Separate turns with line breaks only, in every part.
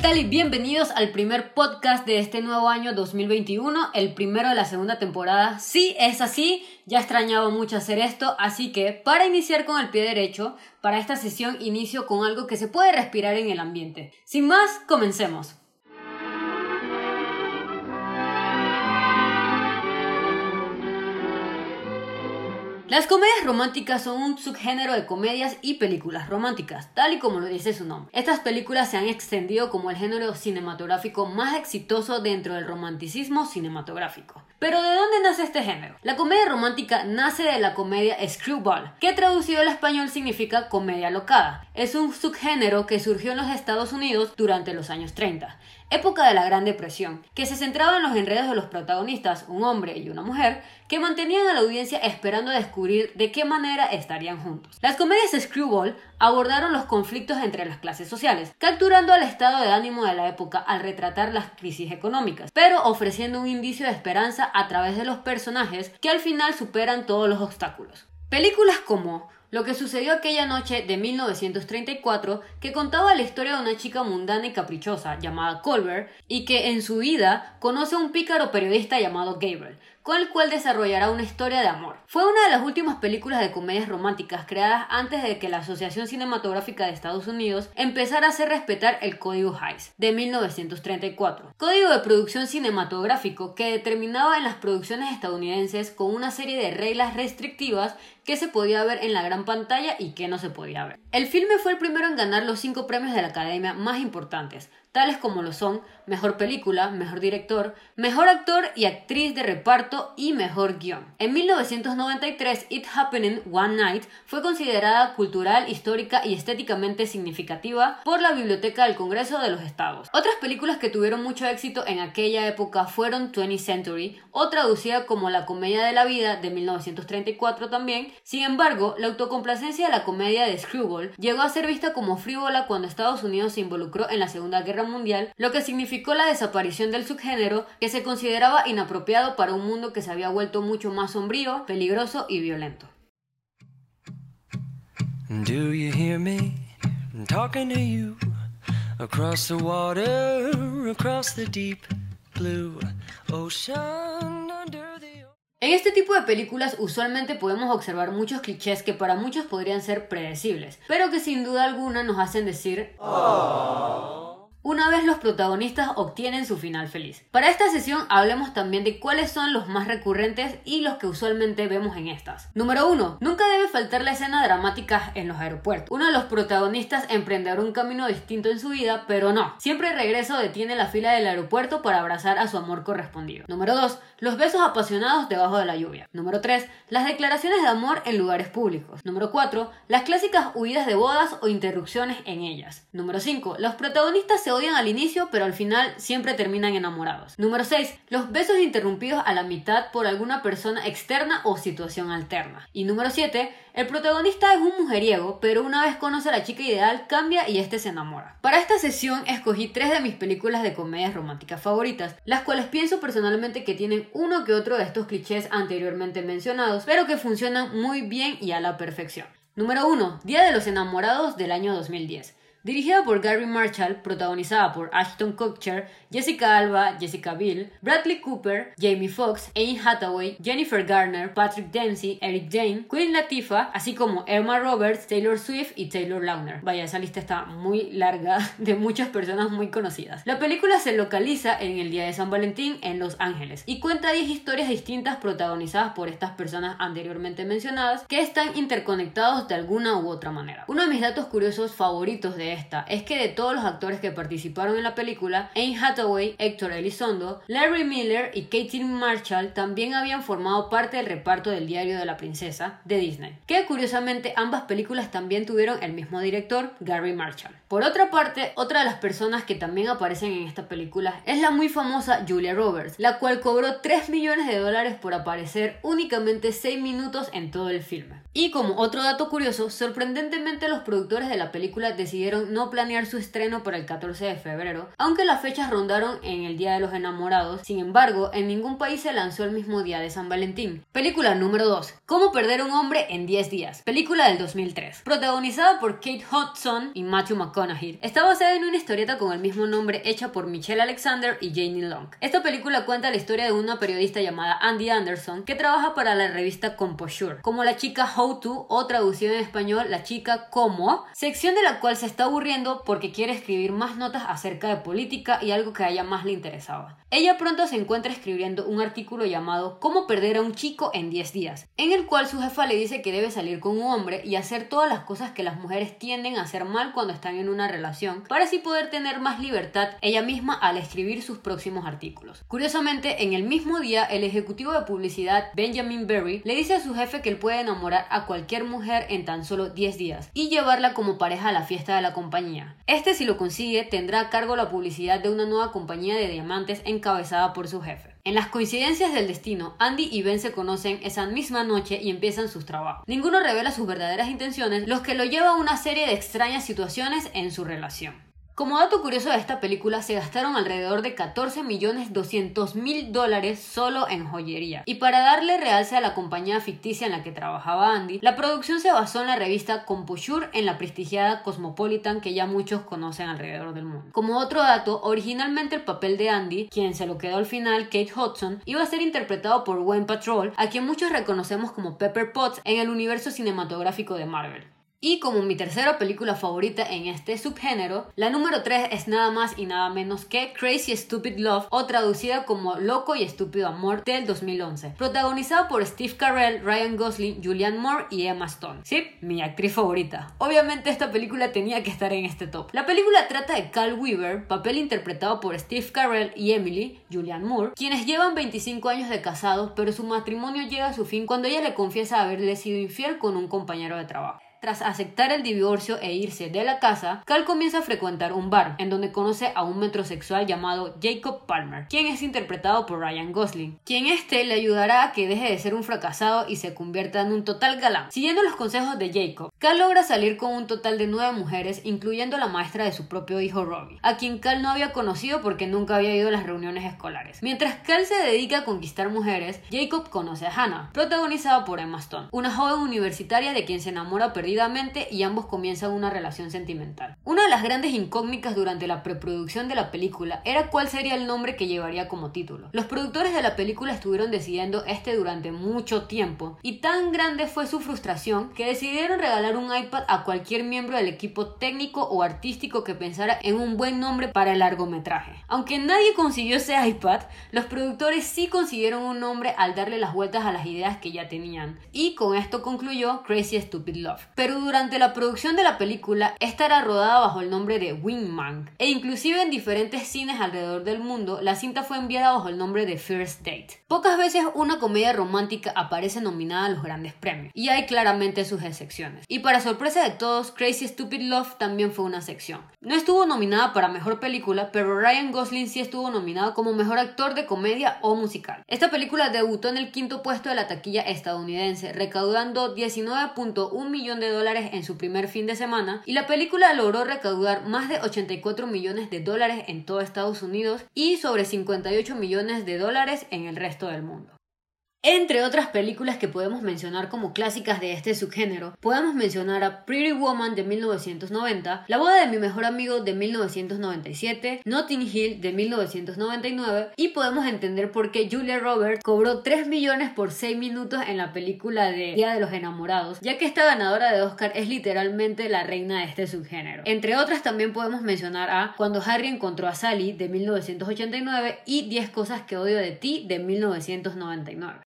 tal y bienvenidos al primer podcast de este nuevo año 2021, el primero de la segunda temporada. Sí, es así, ya extrañaba mucho hacer esto, así que para iniciar con el pie derecho, para esta sesión inicio con algo que se puede respirar en el ambiente. Sin más, comencemos. Las comedias románticas son un subgénero de comedias y películas románticas, tal y como lo dice su nombre. Estas películas se han extendido como el género cinematográfico más exitoso dentro del romanticismo cinematográfico. Pero ¿de dónde nace este género? La comedia romántica nace de la comedia screwball, que traducido al español significa comedia locada. Es un subgénero que surgió en los Estados Unidos durante los años 30 época de la Gran Depresión, que se centraba en los enredos de los protagonistas, un hombre y una mujer, que mantenían a la audiencia esperando descubrir de qué manera estarían juntos. Las comedias Screwball abordaron los conflictos entre las clases sociales, capturando al estado de ánimo de la época al retratar las crisis económicas, pero ofreciendo un indicio de esperanza a través de los personajes que al final superan todos los obstáculos. Películas como lo que sucedió aquella noche de 1934 que contaba la historia de una chica mundana y caprichosa llamada Colbert y que en su vida conoce a un pícaro periodista llamado Gabriel, con el cual desarrollará una historia de amor. Fue una de las últimas películas de comedias románticas creadas antes de que la Asociación Cinematográfica de Estados Unidos empezara a hacer respetar el Código Hays de 1934, código de producción cinematográfico que determinaba en las producciones estadounidenses con una serie de reglas restrictivas que se podía ver en la gran pantalla y que no se podía ver. El filme fue el primero en ganar los cinco premios de la Academia más importantes, tales como lo son Mejor Película, Mejor Director, Mejor Actor y Actriz de Reparto y Mejor Guión. En 1993, It Happening One Night fue considerada cultural, histórica y estéticamente significativa por la Biblioteca del Congreso de los Estados. Otras películas que tuvieron mucho éxito en aquella época fueron 20th Century, o traducida como La Comedia de la Vida de 1934 también. Sin embargo, la autocomplacencia de la comedia de Screwball llegó a ser vista como frívola cuando Estados Unidos se involucró en la Segunda Guerra Mundial, lo que significó la desaparición del subgénero que se consideraba inapropiado para un mundo que se había vuelto mucho más sombrío, peligroso y violento. Do you hear me talking to you across the water, across the deep blue ocean under the en este tipo de películas usualmente podemos observar muchos clichés que para muchos podrían ser predecibles, pero que sin duda alguna nos hacen decir una vez los protagonistas obtienen su final feliz. Para esta sesión hablemos también de cuáles son los más recurrentes y los que usualmente vemos en estas. Número 1. Nunca debe faltar la escena dramática en los aeropuertos. Uno de los protagonistas emprenderá un camino distinto en su vida, pero no. Siempre regreso detiene la fila del aeropuerto para abrazar a su amor correspondido. Número 2. Los besos apasionados debajo de la lluvia. Número 3. Las declaraciones de amor en lugares públicos. Número 4. Las clásicas huidas de bodas o interrupciones en ellas. Número 5. Los protagonistas se odian al inicio, pero al final siempre terminan enamorados. Número 6. Los besos interrumpidos a la mitad por alguna persona externa o situación alterna. Y número 7. El protagonista es un mujeriego, pero una vez conoce a la chica ideal, cambia y este se enamora. Para esta sesión escogí tres de mis películas de comedias románticas favoritas, las cuales pienso personalmente que tienen uno que otro de estos clichés anteriormente mencionados, pero que funcionan muy bien y a la perfección. Número 1. Día de los Enamorados del año 2010. Dirigida por Gary Marshall, protagonizada por Ashton Kutcher, Jessica Alba, Jessica Biel, Bradley Cooper, Jamie Foxx, Anne Hathaway, Jennifer Garner, Patrick Dempsey, Eric Jane, Queen Latifah, así como Emma Roberts, Taylor Swift y Taylor Lautner. Vaya, esa lista está muy larga de muchas personas muy conocidas. La película se localiza en el día de San Valentín en Los Ángeles y cuenta 10 historias distintas protagonizadas por estas personas anteriormente mencionadas que están interconectados de alguna u otra manera. Uno de mis datos curiosos favoritos de esta es que de todos los actores que participaron en la película, Anne Hathaway, Héctor Elizondo, Larry Miller y Katie Marshall también habían formado parte del reparto del Diario de la Princesa de Disney, que curiosamente ambas películas también tuvieron el mismo director, Gary Marshall. Por otra parte, otra de las personas que también aparecen en esta película es la muy famosa Julia Roberts, la cual cobró 3 millones de dólares por aparecer únicamente 6 minutos en todo el filme. Y como otro dato curioso, sorprendentemente los productores de la película decidieron no planear su estreno para el 14 de febrero, aunque las fechas rondaron en el Día de los Enamorados, sin embargo, en ningún país se lanzó el mismo día de San Valentín. Película número 2. Cómo perder un hombre en 10 días. Película del 2003. Protagonizada por Kate Hudson y Matthew McConaughey. Está basada en una historieta con el mismo nombre hecha por Michelle Alexander y Janie Long. Esta película cuenta la historia de una periodista llamada Andy Anderson que trabaja para la revista Composure, como la chica How To o traducido en español La chica como, sección de la cual se está aburriendo porque quiere escribir más notas acerca de política y algo que a ella más le interesaba. Ella pronto se encuentra escribiendo un artículo llamado Cómo perder a un chico en 10 días, en el cual su jefa le dice que debe salir con un hombre y hacer todas las cosas que las mujeres tienden a hacer mal cuando están en una relación, para así poder tener más libertad ella misma al escribir sus próximos artículos. Curiosamente, en el mismo día, el ejecutivo de publicidad Benjamin Berry le dice a su jefe que él puede enamorar a cualquier mujer en tan solo 10 días y llevarla como pareja a la fiesta de la compañía. Este, si lo consigue, tendrá a cargo la publicidad de una nueva compañía de diamantes encabezada por su jefe. En las coincidencias del destino, Andy y Ben se conocen esa misma noche y empiezan sus trabajos. Ninguno revela sus verdaderas intenciones, los que lo lleva a una serie de extrañas situaciones en su relación. Como dato curioso de esta película, se gastaron alrededor de 14 millones 200 mil dólares solo en joyería. Y para darle realce a la compañía ficticia en la que trabajaba Andy, la producción se basó en la revista Composure en la prestigiada Cosmopolitan que ya muchos conocen alrededor del mundo. Como otro dato, originalmente el papel de Andy, quien se lo quedó al final, Kate Hudson, iba a ser interpretado por Wayne Patrol, a quien muchos reconocemos como Pepper Potts en el universo cinematográfico de Marvel. Y como mi tercera película favorita en este subgénero, la número 3 es nada más y nada menos que Crazy Stupid Love o traducida como Loco y Estúpido Amor del 2011, protagonizada por Steve Carell, Ryan Gosling, Julianne Moore y Emma Stone. Sí, mi actriz favorita. Obviamente esta película tenía que estar en este top. La película trata de Cal Weaver, papel interpretado por Steve Carell y Emily, Julianne Moore, quienes llevan 25 años de casados, pero su matrimonio llega a su fin cuando ella le confiesa haberle sido infiel con un compañero de trabajo. Tras aceptar el divorcio e irse de la casa, Cal comienza a frecuentar un bar, en donde conoce a un metrosexual llamado Jacob Palmer, quien es interpretado por Ryan Gosling, quien este le ayudará a que deje de ser un fracasado y se convierta en un total galán. Siguiendo los consejos de Jacob, Cal logra salir con un total de nueve mujeres, incluyendo la maestra de su propio hijo Robbie, a quien Cal no había conocido porque nunca había ido a las reuniones escolares. Mientras Cal se dedica a conquistar mujeres, Jacob conoce a Hannah, protagonizada por Emma Stone, una joven universitaria de quien se enamora y ambos comienzan una relación sentimental. Una de las grandes incógnitas durante la preproducción de la película era cuál sería el nombre que llevaría como título. Los productores de la película estuvieron decidiendo este durante mucho tiempo y tan grande fue su frustración que decidieron regalar un iPad a cualquier miembro del equipo técnico o artístico que pensara en un buen nombre para el largometraje. Aunque nadie consiguió ese iPad, los productores sí consiguieron un nombre al darle las vueltas a las ideas que ya tenían. Y con esto concluyó Crazy Stupid Love. Pero durante la producción de la película, estará rodada bajo el nombre de Wingman, e inclusive en diferentes cines alrededor del mundo, la cinta fue enviada bajo el nombre de First Date. Pocas veces una comedia romántica aparece nominada a los grandes premios, y hay claramente sus excepciones. Y para sorpresa de todos, Crazy Stupid Love también fue una sección. No estuvo nominada para mejor película, pero Ryan Gosling sí estuvo nominado como mejor actor de comedia o musical. Esta película debutó en el quinto puesto de la taquilla estadounidense, recaudando 19.1 millones de dólares en su primer fin de semana, y la película logró recaudar más de 84 millones de dólares en todo Estados Unidos y sobre 58 millones de dólares en el resto del mundo. Entre otras películas que podemos mencionar como clásicas de este subgénero, podemos mencionar a Pretty Woman de 1990, La boda de mi mejor amigo de 1997, Notting Hill de 1999 y podemos entender por qué Julia Roberts cobró 3 millones por 6 minutos en la película de Día de los Enamorados, ya que esta ganadora de Oscar es literalmente la reina de este subgénero. Entre otras también podemos mencionar a Cuando Harry encontró a Sally de 1989 y 10 cosas que odio de ti de 1999.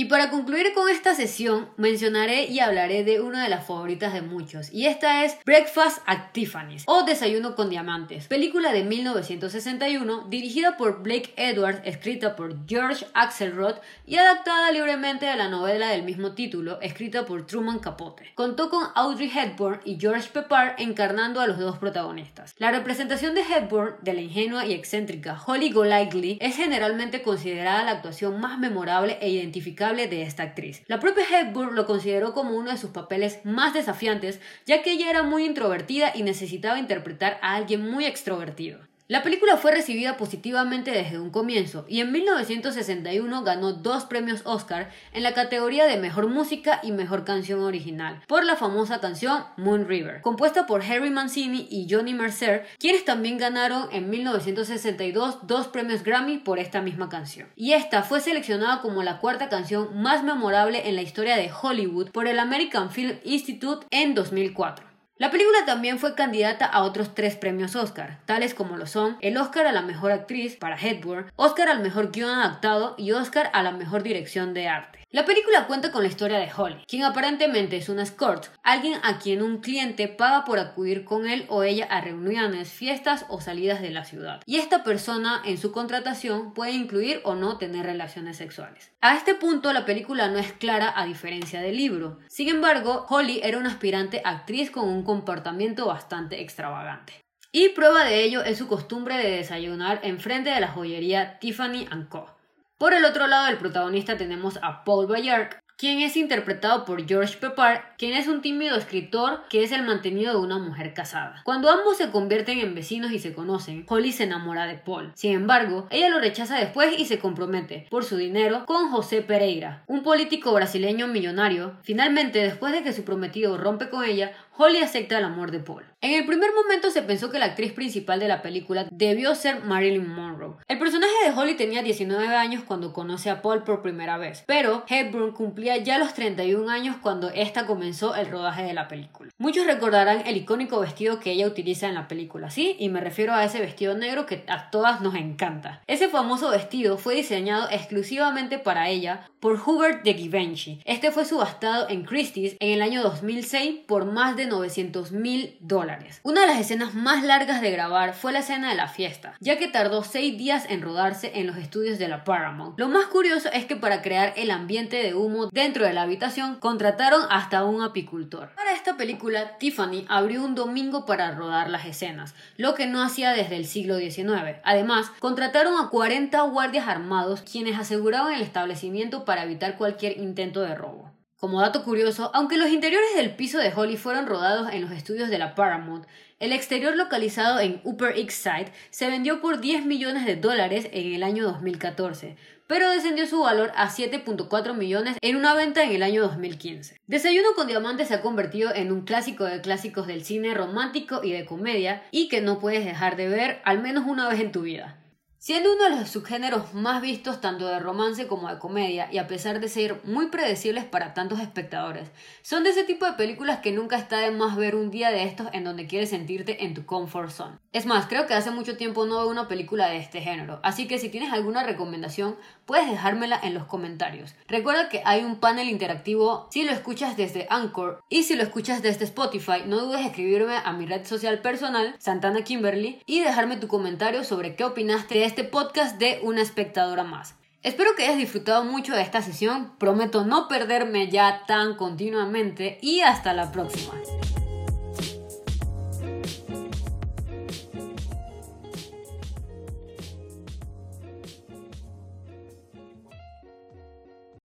Y para concluir con esta sesión, mencionaré y hablaré de una de las favoritas de muchos, y esta es Breakfast at Tiffany's o Desayuno con Diamantes, película de 1961 dirigida por Blake Edwards, escrita por George Axelrod y adaptada libremente de la novela del mismo título, escrita por Truman Capote. Contó con Audrey Hepburn y George Pepper encarnando a los dos protagonistas. La representación de Hepburn, de la ingenua y excéntrica Holly Golightly, es generalmente considerada la actuación más memorable e de esta actriz. La propia Hepburn lo consideró como uno de sus papeles más desafiantes, ya que ella era muy introvertida y necesitaba interpretar a alguien muy extrovertido. La película fue recibida positivamente desde un comienzo y en 1961 ganó dos premios Oscar en la categoría de Mejor Música y Mejor Canción Original por la famosa canción Moon River, compuesta por Harry Mancini y Johnny Mercer, quienes también ganaron en 1962 dos premios Grammy por esta misma canción. Y esta fue seleccionada como la cuarta canción más memorable en la historia de Hollywood por el American Film Institute en 2004. La película también fue candidata a otros tres premios Oscar, tales como lo son el Oscar a la mejor actriz para Hepburn, Oscar al mejor guion adaptado y Oscar a la mejor dirección de arte. La película cuenta con la historia de Holly, quien aparentemente es una escort, alguien a quien un cliente paga por acudir con él o ella a reuniones, fiestas o salidas de la ciudad. Y esta persona en su contratación puede incluir o no tener relaciones sexuales. A este punto la película no es clara a diferencia del libro. Sin embargo, Holly era una aspirante actriz con un comportamiento bastante extravagante. Y prueba de ello es su costumbre de desayunar en frente de la joyería Tiffany Co. Por el otro lado del protagonista tenemos a Paul Bayard, quien es interpretado por George Pepper, quien es un tímido escritor que es el mantenido de una mujer casada. Cuando ambos se convierten en vecinos y se conocen, Holly se enamora de Paul. Sin embargo, ella lo rechaza después y se compromete, por su dinero, con José Pereira, un político brasileño millonario. Finalmente, después de que su prometido rompe con ella, Holly acepta el amor de Paul. En el primer momento se pensó que la actriz principal de la película debió ser Marilyn Monroe. El personaje de Holly tenía 19 años cuando conoce a Paul por primera vez, pero Hepburn cumplía ya los 31 años cuando esta comenzó el rodaje de la película. Muchos recordarán el icónico vestido que ella utiliza en la película, ¿sí? Y me refiero a ese vestido negro que a todas nos encanta. Ese famoso vestido fue diseñado exclusivamente para ella por Hubert de Givenchy. Este fue subastado en Christie's en el año 2006 por más de 900 mil dólares. Una de las escenas más largas de grabar fue la escena de la fiesta, ya que tardó 6 días en rodarse en los estudios de la Paramount. Lo más curioso es que para crear el ambiente de humo dentro de la habitación contrataron hasta un apicultor. Para esta película, Tiffany abrió un domingo para rodar las escenas, lo que no hacía desde el siglo XIX. Además, contrataron a 40 guardias armados quienes aseguraban el establecimiento para evitar cualquier intento de robo. Como dato curioso, aunque los interiores del piso de Holly fueron rodados en los estudios de la Paramount, el exterior localizado en Upper East Side se vendió por 10 millones de dólares en el año 2014, pero descendió su valor a 7.4 millones en una venta en el año 2015. Desayuno con Diamantes se ha convertido en un clásico de clásicos del cine romántico y de comedia y que no puedes dejar de ver al menos una vez en tu vida. Siendo uno de los subgéneros más vistos tanto de romance como de comedia, y a pesar de ser muy predecibles para tantos espectadores, son de ese tipo de películas que nunca está de más ver un día de estos en donde quieres sentirte en tu comfort zone. Es más, creo que hace mucho tiempo no veo una película de este género, así que si tienes alguna recomendación, puedes dejármela en los comentarios. Recuerda que hay un panel interactivo si lo escuchas desde Anchor y si lo escuchas desde Spotify, no dudes en escribirme a mi red social personal, Santana Kimberly, y dejarme tu comentario sobre qué opinaste de este podcast de una espectadora más. Espero que hayas disfrutado mucho de esta sesión, prometo no perderme ya tan continuamente y hasta la próxima.